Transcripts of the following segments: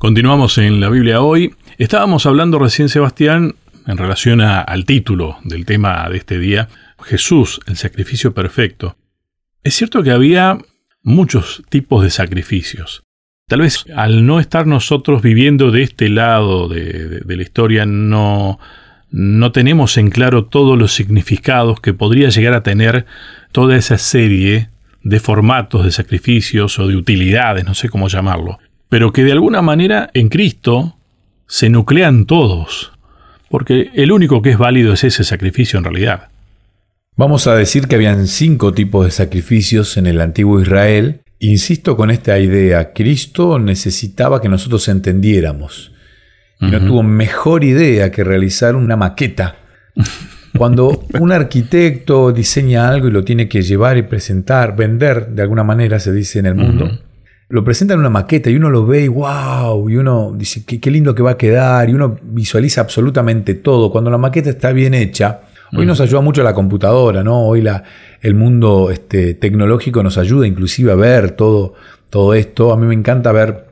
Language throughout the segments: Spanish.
Continuamos en la Biblia hoy. Estábamos hablando recién, Sebastián, en relación al título del tema de este día, Jesús, el sacrificio perfecto. Es cierto que había muchos tipos de sacrificios. Tal vez al no estar nosotros viviendo de este lado de, la historia no, no tenemos en claro todos los significados que podría llegar a tener toda esa serie de formatos de sacrificios o de utilidades, no sé cómo llamarlo, pero que de alguna manera en Cristo se nuclean todos, porque el único que es válido es ese sacrificio en realidad. Vamos a decir que habían cinco tipos de sacrificios en el antiguo Israel. Insisto con esta idea, Cristo necesitaba que nosotros entendiéramos. Y no tuvo mejor idea que realizar una maqueta. Cuando un arquitecto diseña algo y lo tiene que llevar y presentar, vender de alguna manera, se dice en el mundo, lo presenta en una maqueta y uno lo ve y wow, y uno dice qué, qué lindo que va a quedar, y uno visualiza absolutamente todo. Cuando la maqueta está bien hecha, Hoy nos ayuda mucho la computadora, ¿no? Hoy la, el mundo este, tecnológico nos ayuda inclusive a ver todo, todo esto. A mí me encanta ver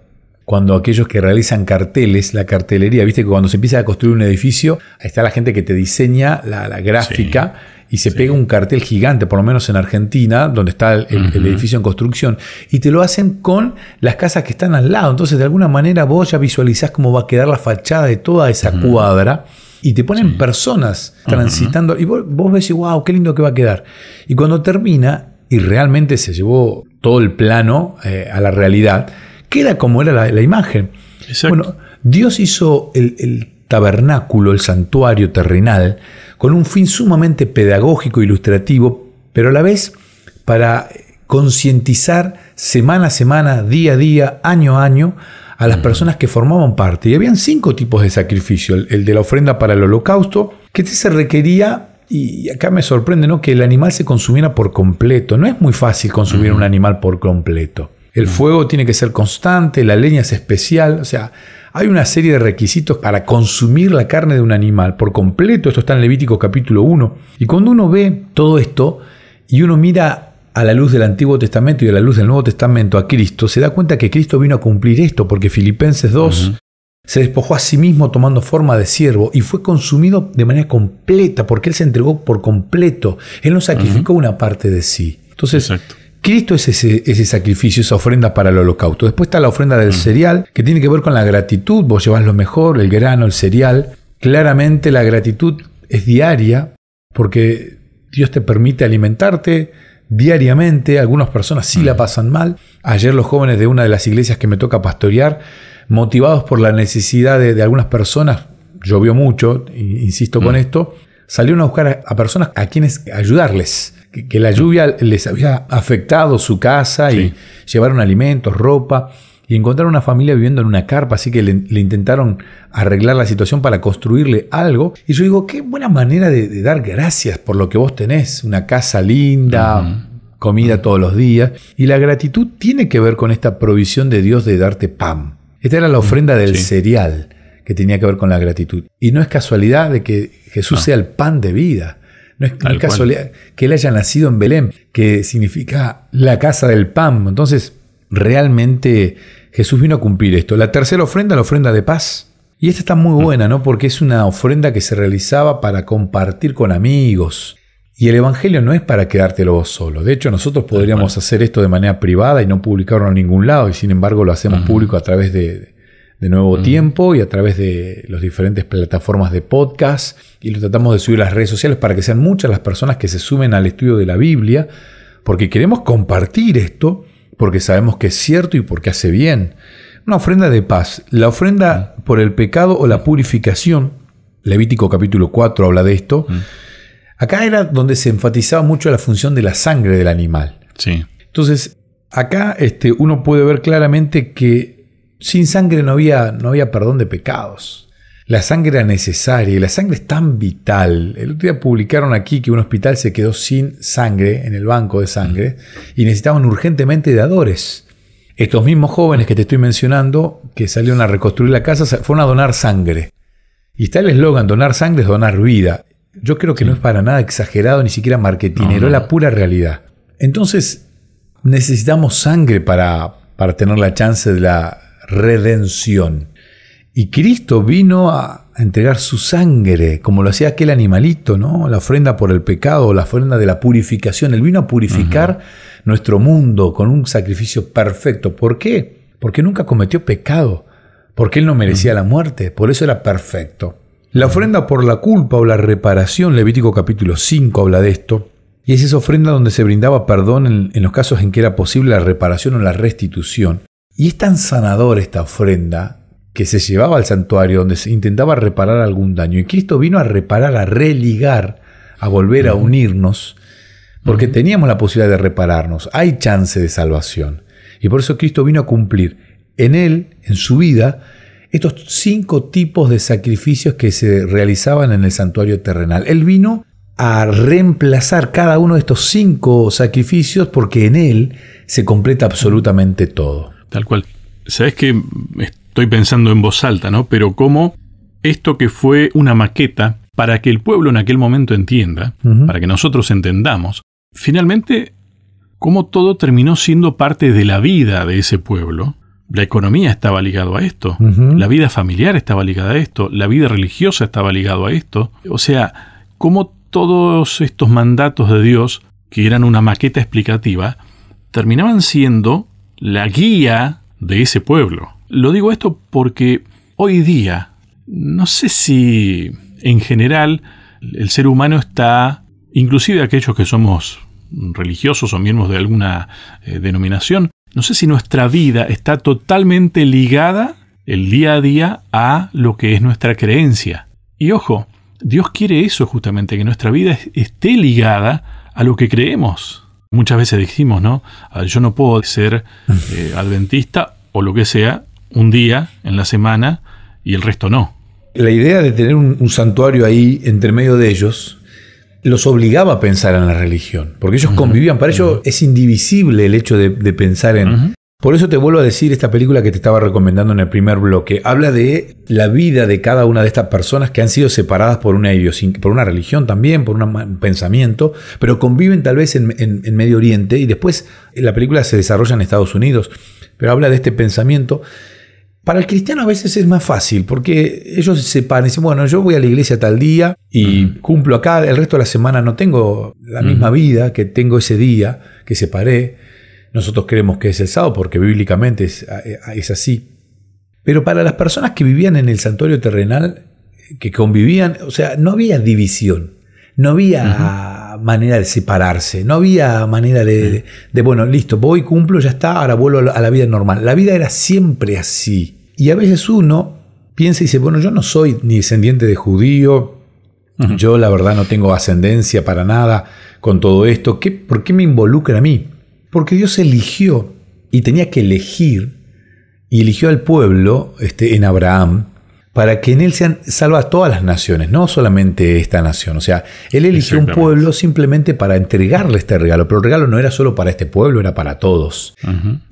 cuando aquellos que realizan carteles, la cartelería, viste que cuando se empieza a construir un edificio, ahí está la gente que te diseña la, gráfica. y se pega un cartel gigante, por lo menos en Argentina, donde está el, edificio en construcción, y te lo hacen con las casas que están al lado. Entonces, de alguna manera, vos ya visualizás cómo va a quedar la fachada de toda esa cuadra y te ponen personas transitando y vos, ves y wow, qué lindo que va a quedar. Y cuando termina y realmente se llevó todo el plano eh, a la realidad, queda como era la, imagen. Bueno, Dios hizo el, tabernáculo, el santuario terrenal, con un fin sumamente pedagógico, ilustrativo, pero a la vez para concientizar semana a semana, día a día, año a año, a las personas que formaban parte. Y habían cinco tipos de sacrificio. El, de la ofrenda para el holocausto, que este se requería, y acá me sorprende, ¿no? que el animal se consumiera por completo. No es muy fácil consumir un animal por completo. El fuego tiene que ser constante, la leña es especial, o sea, hay una serie de requisitos para consumir la carne de un animal por completo. Esto está en Levítico capítulo 1. Y cuando uno ve todo esto y uno mira a la luz del Antiguo Testamento y a la luz del Nuevo Testamento a Cristo, se da cuenta que Cristo vino a cumplir esto, porque Filipenses 2 se despojó a sí mismo tomando forma de siervo y fue consumido de manera completa, porque Él se entregó por completo. Él no sacrificó una parte de sí. Entonces, Cristo es ese, ese, sacrificio, esa ofrenda para el holocausto. Después está la ofrenda del cereal, que tiene que ver con la gratitud. Vos llevas lo mejor, el grano, el cereal. Claramente la gratitud es diaria, porque Dios te permite alimentarte, diariamente, algunas personas sí la pasan mal. Ayer los jóvenes de una de las iglesias que me toca pastorear, motivados por la necesidad de, algunas personas, llovió mucho, insisto con esto, salieron a buscar a, personas a quienes ayudarles, que, la lluvia les había afectado su casa y llevaron alimentos, ropa. Y encontraron una familia viviendo en una carpa, así que le, intentaron arreglar la situación para construirle algo. Y yo digo, qué buena manera de, dar gracias por lo que vos tenés. Una casa linda, comida todos los días. Y la gratitud tiene que ver con esta provisión de Dios de darte pan. Esta era la ofrenda del cereal que tenía que ver con la gratitud. Y no es casualidad de que Jesús sea el pan de vida. No es, casualidad que él haya nacido en Belén, que significa la casa del pan. Entonces, realmente Jesús vino a cumplir esto. La tercera ofrenda, la ofrenda de paz. Y esta está muy buena, ¿no? Porque es una ofrenda que se realizaba para compartir con amigos. Y el Evangelio no es para quedártelo vos solo. De hecho, nosotros podríamos hacer esto de manera privada y no publicarlo en ningún lado, y sin embargo lo hacemos público a través de, Nuevo Tiempo y a través de las diferentes plataformas de podcast. Y lo tratamos de subir a las redes sociales para que sean muchas las personas que se sumen al estudio de la Biblia, porque queremos compartir esto porque sabemos que es cierto y porque hace bien. Una ofrenda de paz. La ofrenda mm. por el pecado o la purificación, Levítico capítulo 4 habla de esto. Mm. Acá era donde se enfatizaba mucho la función de la sangre del animal. Sí. Entonces, acá este, uno puede ver claramente que sin sangre no había, no había perdón de pecados. La sangre era necesaria y la sangre es tan vital. El otro día publicaron aquí que un hospital se quedó sin sangre en el banco de sangre y necesitaban urgentemente dadores. Estos mismos jóvenes que te estoy mencionando, que salieron a reconstruir la casa, fueron a donar sangre. Y está el eslogan, donar sangre es donar vida. Yo creo que no es para nada exagerado, ni siquiera marketinero, es la pura realidad. Entonces, necesitamos sangre para, para tener la chance de la redención. Y Cristo vino a entregar su sangre, como lo hacía aquel animalito, ¿no? La ofrenda por el pecado, la ofrenda de la purificación. Él vino a purificar nuestro mundo con un sacrificio perfecto. ¿Por qué? Porque nunca cometió pecado, porque él no merecía la muerte, por eso era perfecto. La ofrenda por la culpa o la reparación, Levítico capítulo 5 habla de esto, y es esa ofrenda donde se brindaba perdón en, en los casos en que era posible la reparación o la restitución. Y es tan sanador esta ofrenda que se llevaba al santuario donde se intentaba reparar algún daño. Y Cristo vino a reparar, a religar, a volver a unirnos, porque teníamos la posibilidad de repararnos. Hay chance de salvación. Y por eso Cristo vino a cumplir en Él, en su vida, estos cinco tipos de sacrificios que se realizaban en el santuario terrenal. Él vino a reemplazar cada uno de estos cinco sacrificios porque en Él se completa absolutamente todo. Tal cual. Sabes que estoy pensando en voz alta, ¿no? Pero cómo esto que fue una maqueta para que el pueblo en aquel momento entienda, para que nosotros entendamos, finalmente cómo todo terminó siendo parte de la vida de ese pueblo. La economía estaba ligado a esto, la vida familiar estaba ligada a esto, la vida religiosa estaba ligado a esto. O sea, cómo todos estos mandatos de Dios, que eran una maqueta explicativa, terminaban siendo la guía de ese pueblo. Lo digo esto porque hoy día, no sé si en general el ser humano está, inclusive aquellos que somos religiosos o miembros de alguna eh, denominación, no sé si nuestra vida está totalmente ligada el día a día a lo que es nuestra creencia. Y ojo, Dios quiere eso justamente, que nuestra vida esté ligada a lo que creemos. Muchas veces dijimos, ¿no? Ah, yo no puedo ser eh, adventista o lo que sea un día en la semana y el resto no. La idea de tener un, santuario ahí entre medio de ellos los obligaba a pensar en la religión, porque ellos convivían, para ellos es indivisible el hecho de, pensar en... Por eso te vuelvo a decir esta película que te estaba recomendando en el primer bloque. Habla de la vida de cada una de estas personas que han sido separadas por una por una religión también, por un pensamiento, pero conviven tal vez en, en Medio Oriente y después la película se desarrolla en Estados Unidos, pero habla de este pensamiento para el cristiano a veces es más fácil porque ellos se separan y dicen, bueno, yo voy a la iglesia tal día y cumplo acá, el resto de la semana no tengo la misma vida que tengo ese día que separé. Nosotros creemos que es el sábado porque bíblicamente es, es así. Pero para las personas que vivían en el santuario terrenal, que convivían, o sea, no había división, no había manera de separarse, no había manera de, de, bueno, listo, voy, cumplo, ya está, ahora vuelvo a la vida normal. La vida era siempre así. Y a veces uno piensa y dice, bueno, yo no soy ni descendiente de judío, yo la verdad no tengo ascendencia para nada con todo esto, ¿Qué, ¿por qué me involucra a mí? Porque Dios eligió y tenía que elegir, y eligió al pueblo este, en Abraham, para que en él sean salvas todas las naciones, no solamente esta nación. O sea, él eligió un pueblo simplemente para entregarle este regalo, pero el regalo no era solo para este pueblo, era para todos.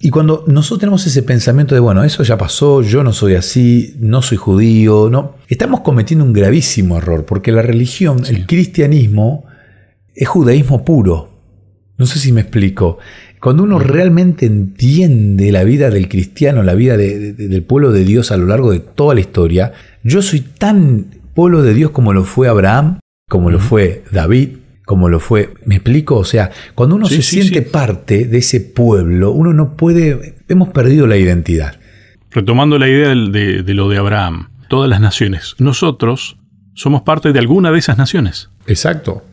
Y cuando nosotros tenemos ese pensamiento de, bueno, eso ya pasó, yo no soy así, no soy judío, no, estamos cometiendo un gravísimo error, porque la religión, el cristianismo, es judaísmo puro. No sé si me explico. Cuando uno realmente entiende la vida del cristiano, la vida del pueblo de Dios a lo largo de toda la historia, yo soy tan pueblo de Dios como lo fue Abraham, como lo fue David, como lo fue, ¿me explico? O sea, cuando uno se siente parte de ese pueblo, uno no puede, hemos perdido la identidad. Retomando la idea de, de lo de Abraham, todas las naciones, nosotros somos parte de alguna de esas naciones. Exacto.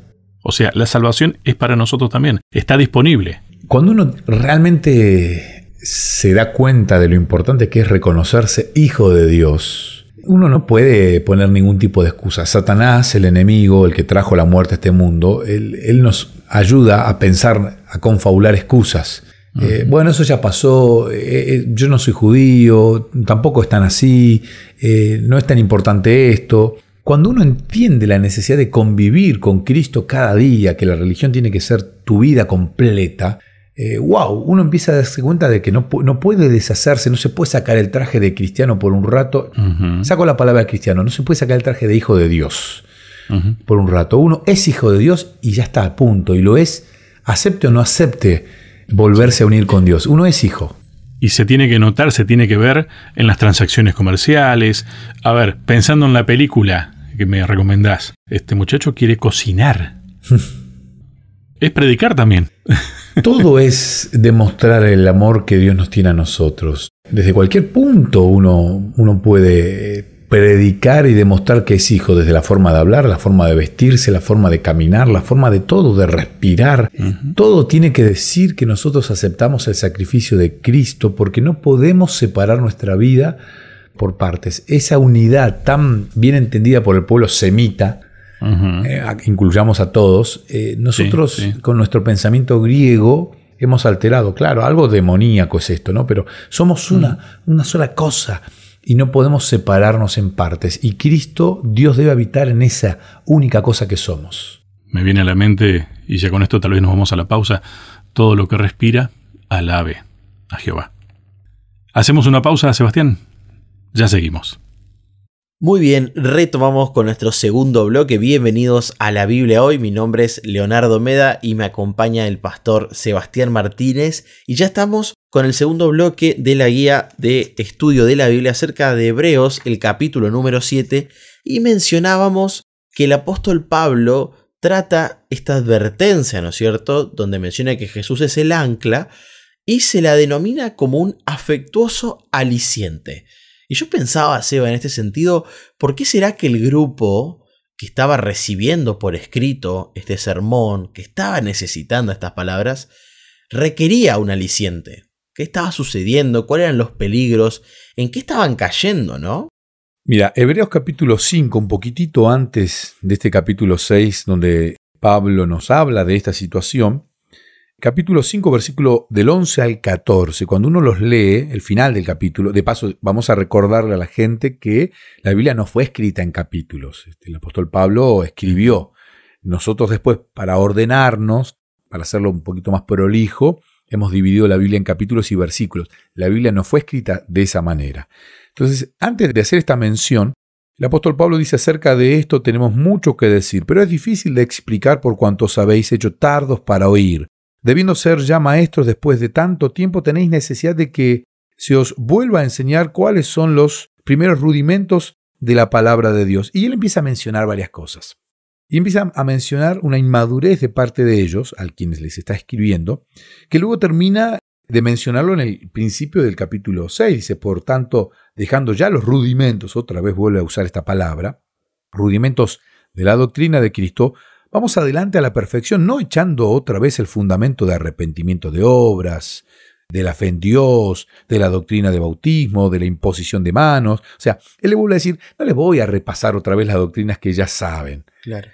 O sea, la salvación es para nosotros también, está disponible. Cuando uno realmente se da cuenta de lo importante que es reconocerse hijo de Dios, uno no puede poner ningún tipo de excusa. Satanás, el enemigo, el que trajo la muerte a este mundo, él, nos ayuda a pensar, a confabular excusas. Eh, bueno, eso ya pasó, eh, eh, yo no soy judío, tampoco es tan así, no es tan importante esto. Cuando uno entiende la necesidad de convivir con Cristo cada día, que la religión tiene que ser tu vida completa, wow, eh, uno empieza a darse cuenta de que no, no, puede deshacerse, no se puede sacar el traje de cristiano por un rato. Saco la palabra cristiano, no se puede sacar el traje de hijo de Dios por un rato. Uno es hijo de Dios y ya está a punto, y lo es, acepte o no acepte volverse a unir con Dios. Uno es hijo. y se tiene que notar, se tiene que ver en las transacciones comerciales. A ver, pensando en la película que me recomendás, este muchacho quiere cocinar. es predicar también. Todo es demostrar el amor que Dios nos tiene a nosotros. Desde cualquier punto uno, uno puede predicar y demostrar que es hijo, desde la forma de hablar, la forma de vestirse, la forma de caminar, la forma de todo, de respirar. Todo tiene que decir que nosotros aceptamos el sacrificio de Cristo porque no podemos separar nuestra vida por partes. Esa unidad tan bien entendida por el pueblo semita, eh, incluyamos a todos, eh, nosotros con nuestro pensamiento griego hemos alterado, claro, algo demoníaco es esto, ¿no? Pero somos una, una sola cosa y no podemos separarnos en partes. Y Cristo, Dios debe habitar en esa única cosa que somos. Me viene a la mente, y ya con esto tal vez nos vamos a la pausa, todo lo que respira, alabe a Jehová. Hacemos una pausa, Sebastián. Ya seguimos. Muy bien, retomamos con nuestro segundo bloque. Bienvenidos a la Biblia hoy. Mi nombre es Leonardo Meda y me acompaña el pastor Sebastián Martínez. Y ya estamos con el segundo bloque de la guía de estudio de la Biblia acerca de Hebreos, el capítulo número 7. Y mencionábamos que el apóstol Pablo trata esta advertencia, ¿no es cierto? Donde menciona que Jesús es el ancla y se la denomina como un afectuoso aliciente. Y yo pensaba, Seba, en este sentido, ¿por qué será que el grupo que estaba recibiendo por escrito este sermón, que estaba necesitando estas palabras, requería un aliciente? ¿Qué estaba sucediendo? ¿Cuáles eran los peligros? ¿En qué estaban cayendo, no? Mira, Hebreos capítulo 5, un poquitito antes de este capítulo 6, donde Pablo nos habla de esta situación, capítulo 5, versículo del 11 al 14. Cuando uno los lee, el final del capítulo, de paso vamos a recordarle a la gente que la Biblia no fue escrita en capítulos. Este, el apóstol Pablo escribió. Nosotros después, para ordenarnos, para hacerlo un poquito más prolijo, hemos dividido la Biblia en capítulos y versículos. La Biblia no fue escrita de esa manera. Entonces, antes de hacer esta mención, el apóstol Pablo dice acerca de esto tenemos mucho que decir, pero es difícil de explicar por cuanto habéis hecho tardos para oír. Debiendo ser ya maestros después de tanto tiempo, tenéis necesidad de que se os vuelva a enseñar cuáles son los primeros rudimentos de la palabra de Dios. Y él empieza a mencionar varias cosas. Y empieza a mencionar una inmadurez de parte de ellos, al quienes les está escribiendo, que luego termina de mencionarlo en el principio del capítulo 6. Dice, por tanto, dejando ya los rudimentos, otra vez vuelve a usar esta palabra, rudimentos de la doctrina de Cristo, Vamos adelante a la perfección, no echando otra vez el fundamento de arrepentimiento de obras, de la fe en Dios, de la doctrina de bautismo, de la imposición de manos. O sea, él le vuelve a decir, no les voy a repasar otra vez las doctrinas que ya saben. Claro.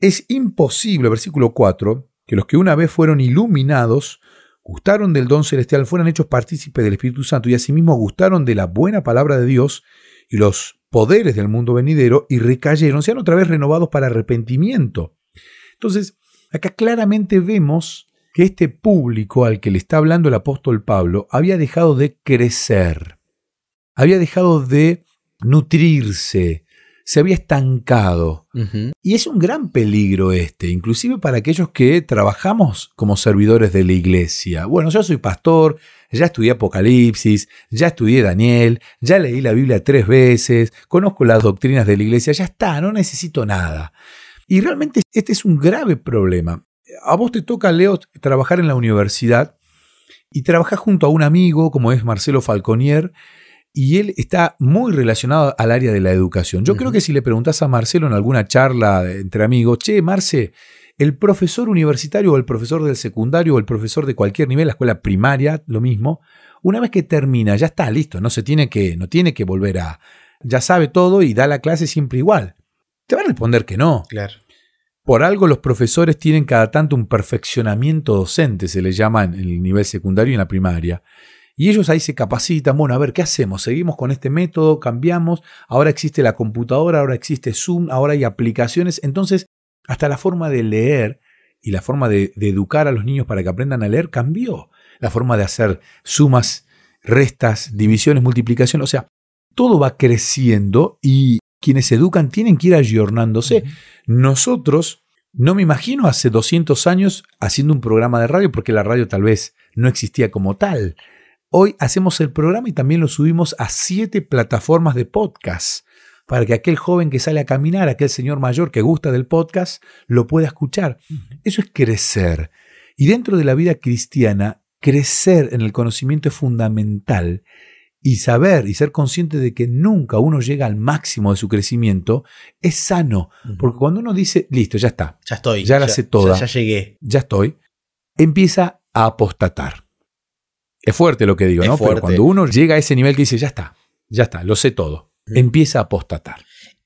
Es imposible, versículo 4, que los que una vez fueron iluminados, gustaron del don celestial, fueran hechos partícipes del Espíritu Santo y asimismo gustaron de la buena palabra de Dios y los poderes del mundo venidero y recayeron, sean otra vez renovados para arrepentimiento. Entonces, acá claramente vemos que este público al que le está hablando el apóstol Pablo había dejado de crecer, había dejado de nutrirse, se había estancado. Y es un gran peligro este, inclusive para aquellos que trabajamos como servidores de la iglesia. Bueno, yo soy pastor, ya estudié Apocalipsis, ya estudié Daniel, ya leí la Biblia tres veces, conozco las doctrinas de la iglesia, ya está, no necesito nada. Y realmente este es un grave problema. A vos te toca, Leo, trabajar en la universidad y trabajas junto a un amigo como es Marcelo Falconier y él está muy relacionado al área de la educación. Yo creo que si le preguntas a Marcelo en alguna charla entre amigos, che, Marce, el profesor universitario o el profesor del secundario o el profesor de cualquier nivel, la escuela primaria, lo mismo, una vez que termina, ya está listo, no se tiene que, no tiene que volver a, ya sabe todo y da la clase siempre igual. Te va a responder que no. Claro. Por algo los profesores tienen cada tanto un perfeccionamiento docente, se le llama en el nivel secundario y en la primaria. Y ellos ahí se capacitan, bueno, a ver, ¿qué hacemos? ¿Seguimos con este método? ¿Cambiamos? Ahora existe la computadora, ahora existe Zoom, ahora hay aplicaciones. Entonces, hasta la forma de leer y la forma de, de educar a los niños para que aprendan a leer cambió. La forma de hacer sumas, restas, divisiones, multiplicaciones. O sea, todo va creciendo y quienes educan tienen que ir ayornándose. Nosotros, no me imagino hace 200 años haciendo un programa de radio, porque la radio tal vez no existía como tal. Hoy hacemos el programa y también lo subimos a siete plataformas de podcast para que aquel joven que sale a caminar, aquel señor mayor que gusta del podcast, lo pueda escuchar. Eso es crecer. Y dentro de la vida cristiana, crecer en el conocimiento es fundamental y saber y ser consciente de que nunca uno llega al máximo de su crecimiento es sano. Porque cuando uno dice, listo, ya está. Ya estoy. Ya la sé toda. Ya, ya llegué. Ya estoy. Empieza a apostatar. Es fuerte lo que digo, Es ¿no? Pero cuando uno llega a ese nivel que dice, ya está, ya está, lo sé todo, empieza a apostatar.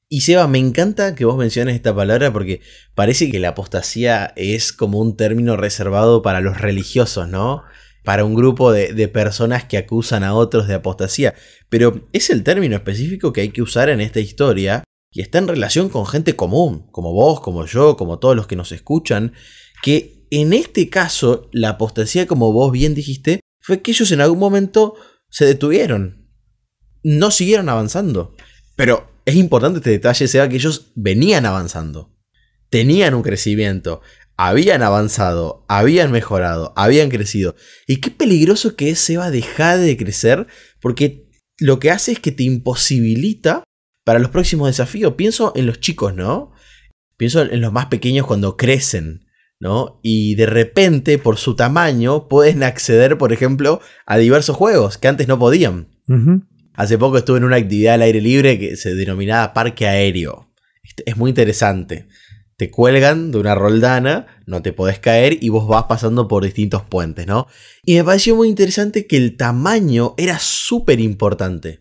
Y Seba, me encanta que vos menciones esta palabra porque parece que la apostasía es como un término reservado para los religiosos, ¿no? Para un grupo de, personas que acusan a otros de apostasía. Pero es el término específico que hay que usar en esta historia y está en relación con gente común, como vos, como yo, como todos los que nos escuchan, que en este caso la apostasía, como vos bien dijiste, fue que ellos en algún momento se detuvieron. No siguieron avanzando. Pero es importante este detalle, Seba, que ellos venían avanzando. Tenían un crecimiento. Habían avanzado, habían mejorado, habían crecido. Y qué peligroso que es, Seba, dejar de crecer, porque lo que hace es que te imposibilita para los próximos desafíos. Pienso en los chicos, ¿no? Pienso en los más pequeños cuando crecen, ¿no? Y de repente, por su tamaño, pueden acceder, por ejemplo, a diversos juegos que antes no podían. Hace poco estuve en una actividad al aire libre que se denominaba parque aéreo. Este- Es muy interesante. Te cuelgan de una roldana, no te podés caer y vos vas pasando por distintos puentes, ¿no? Y me pareció muy interesante que el tamaño era súper importante.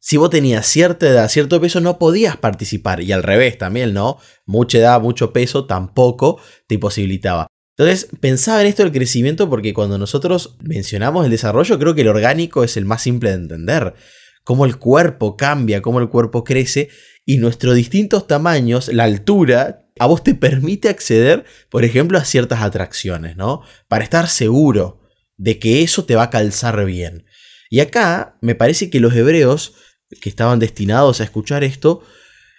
Si vos tenías cierta edad, cierto peso, no podías participar. Y al revés también, ¿no? Mucha edad, mucho peso, tampoco te imposibilitaba. Entonces, pensaba en esto del crecimiento porque cuando nosotros mencionamos el desarrollo, creo que el orgánico es el más simple de entender. Cómo el cuerpo cambia, cómo el cuerpo crece y nuestros distintos tamaños, la altura, a vos te permite acceder, por ejemplo, a ciertas atracciones, ¿no? Para estar seguro de que eso te va a calzar bien. Y acá me parece que los hebreos que estaban destinados a escuchar esto,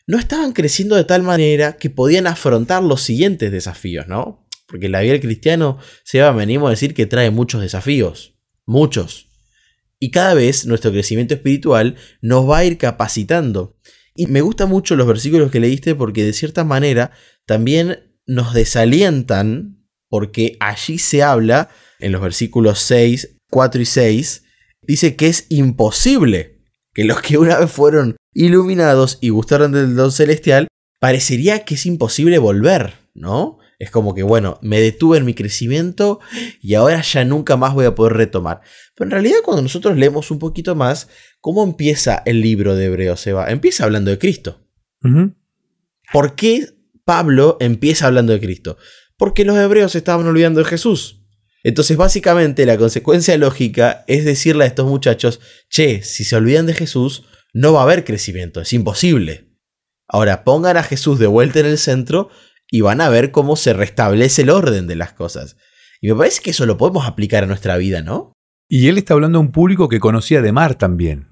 no estaban creciendo de tal manera que podían afrontar los siguientes desafíos, ¿no? Porque la vida del cristiano, Seba, venimos a decir que trae muchos desafíos, muchos. Y cada vez nuestro crecimiento espiritual nos va a ir capacitando. Y me gustan mucho los versículos que leíste porque de cierta manera también nos desalientan porque allí se habla en los versículos 6, 4 y 6, dice que es imposible que los que una vez fueron iluminados y gustaron del don celestial, parecería que es imposible volver, ¿no? Es como que, bueno, me detuve en mi crecimiento y ahora ya nunca más voy a poder retomar. Pero en realidad cuando nosotros leemos un poquito más, ¿cómo empieza el libro de Hebreos, Seba? Empieza hablando de Cristo. ¿Por qué Pablo empieza hablando de Cristo? Porque los hebreos estaban olvidando de Jesús. Entonces, básicamente, la consecuencia lógica es decirle a estos muchachos, che, si se olvidan de Jesús, no va a haber crecimiento, es imposible. Ahora, pongan a Jesús de vuelta en el centro y van a ver cómo se restablece el orden de las cosas. Y me parece que eso lo podemos aplicar a nuestra vida, ¿no? Y él está hablando a un público que conocía de mar también,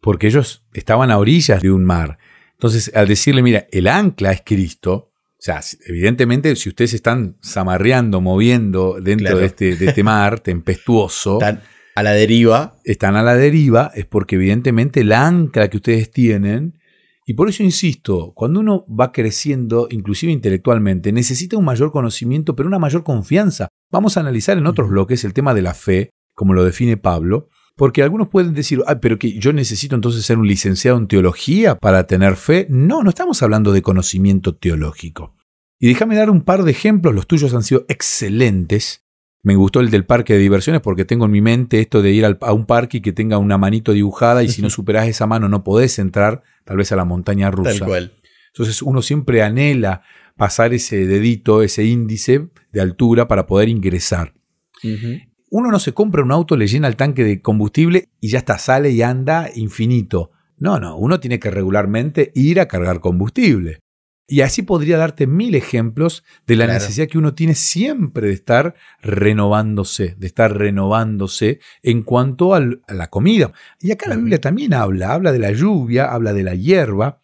porque ellos estaban a orillas de un mar. Entonces, al decirle, mira, el ancla es Cristo, o sea, evidentemente, si ustedes están zamarreando, moviendo dentro Claro. de, este, de este mar tempestuoso, Están a la deriva. están a la deriva, es porque evidentemente el ancla que ustedes tienen, y por eso insisto, cuando uno va creciendo, inclusive intelectualmente, necesita un mayor conocimiento, pero una mayor confianza. Vamos a analizar en otros bloques el tema de la fe, como lo define Pablo, porque algunos pueden decir, ah, pero que yo necesito entonces ser un licenciado en teología para tener fe. No, no estamos hablando de conocimiento teológico. Y déjame dar un par de ejemplos, los tuyos han sido excelentes. Me gustó el del parque de diversiones porque tengo en mi mente esto de ir al- a un parque y que tenga una manito dibujada y si no superás esa mano no podés entrar tal vez a la montaña rusa. Tal cual. Entonces uno siempre anhela pasar ese dedito, ese índice de altura para poder ingresar. Uno no se compra un auto, le llena el tanque de combustible y ya está, sale y anda infinito. No, no, uno tiene que regularmente ir a cargar combustible. Y así podría darte mil ejemplos de la Claro. necesidad que uno tiene siempre de estar renovándose, de estar renovándose en cuanto al- a la comida. Y acá la. Biblia también habla, habla de la lluvia, habla de la hierba.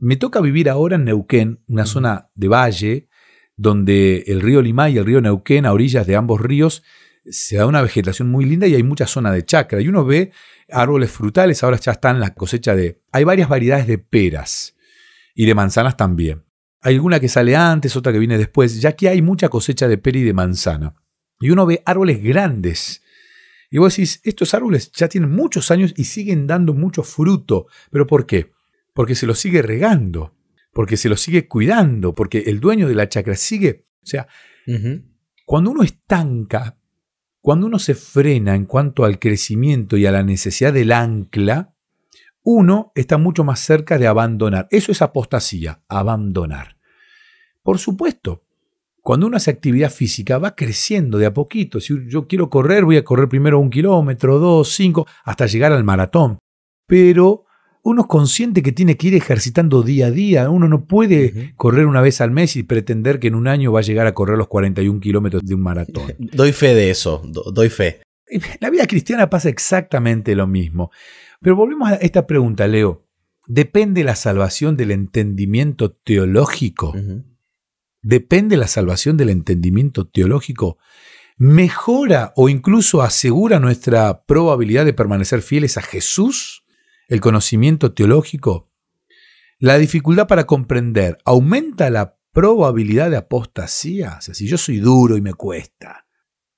Me toca vivir ahora en Neuquén, una zona de valle, donde el río Limay y el río Neuquén, a orillas de ambos ríos, se da una vegetación muy linda y hay mucha zona de chacra. Y uno ve árboles frutales, ahora ya están la cosecha de... Hay varias variedades de peras y de manzanas también. Hay alguna que sale antes, otra que viene después, ya que hay mucha cosecha de pera y de manzana. Y uno ve árboles grandes. Y vos decís, estos árboles ya tienen muchos años y siguen dando mucho fruto. ¿Pero por qué? Porque se los sigue regando, porque se los sigue cuidando, porque el dueño de la chacra sigue... O sea, cuando uno estanca, cuando uno se frena en cuanto al crecimiento y a la necesidad del ancla, uno está mucho más cerca de abandonar. Eso es apostasía, abandonar. Por supuesto, cuando uno hace actividad física va creciendo de a poquito. Si yo quiero correr, voy a correr primero un kilómetro, dos, cinco, hasta llegar al maratón. Pero uno es consciente que tiene que ir ejercitando día a día. Uno no puede correr una vez al mes y pretender que en un año va a llegar a correr los 41 kilómetros de un maratón. Doy fe de eso, doy fe. La vida cristiana pasa exactamente lo mismo. Pero volvemos a esta pregunta, Leo. ¿Depende la salvación del entendimiento teológico? ¿Depende la salvación del entendimiento teológico? ¿Mejora o incluso asegura nuestra probabilidad de permanecer fieles a Jesús? ¿El conocimiento teológico? ¿La dificultad para comprender aumenta la probabilidad de apostasía? O sea, si yo soy duro y me cuesta,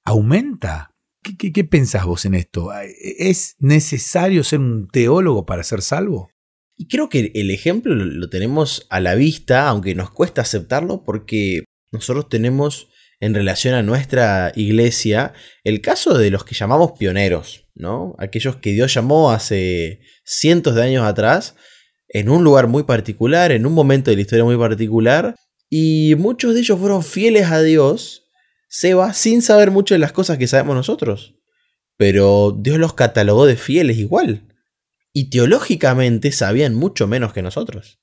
¿aumenta? ¿Qué, pensás vos en esto? ¿Es necesario ser un teólogo para ser salvo? Y creo que el ejemplo lo tenemos a la vista, aunque nos cuesta aceptarlo, porque nosotros tenemos en relación a nuestra iglesia el caso de los que llamamos pioneros, ¿no? Aquellos que Dios llamó hace cientos de años atrás, en un lugar muy particular, en un momento de la historia muy particular, y muchos de ellos fueron fieles a Dios se va sin saber mucho de las cosas que sabemos nosotros. Pero Dios los catalogó de fieles igual. Y teológicamente sabían mucho menos que nosotros.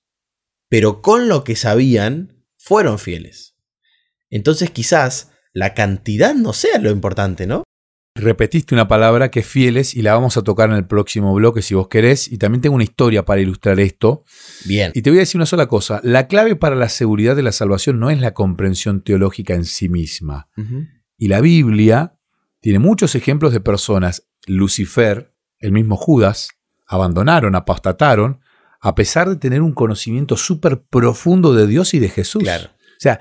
Pero con lo que sabían, fueron fieles. Entonces quizás la cantidad no sea lo importante, ¿no? Repetiste una palabra que es fieles y la vamos a tocar en el próximo bloque si vos querés. Y también tengo una historia para ilustrar esto. Bien. Y te voy a decir una sola cosa. La clave para la seguridad de la salvación no es la comprensión teológica en sí misma. Y la Biblia tiene muchos ejemplos de personas, Lucifer, el mismo Judas, abandonaron, apostataron, a pesar de tener un conocimiento súper profundo de Dios y de Jesús. Claro. O sea,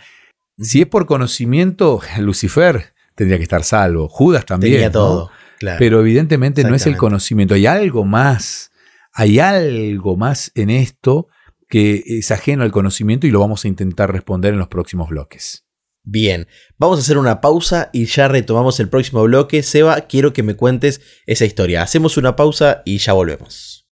si es por conocimiento, Lucifer tendría que estar salvo. Judas también. Tenía todo. Pero evidentemente no es el conocimiento. Hay algo más. Hay algo más en esto que es ajeno al conocimiento y lo vamos a intentar responder en los próximos bloques. Bien, vamos a hacer una pausa y ya retomamos el próximo bloque. Seba, quiero que me cuentes esa historia. Hacemos una pausa y ya volvemos.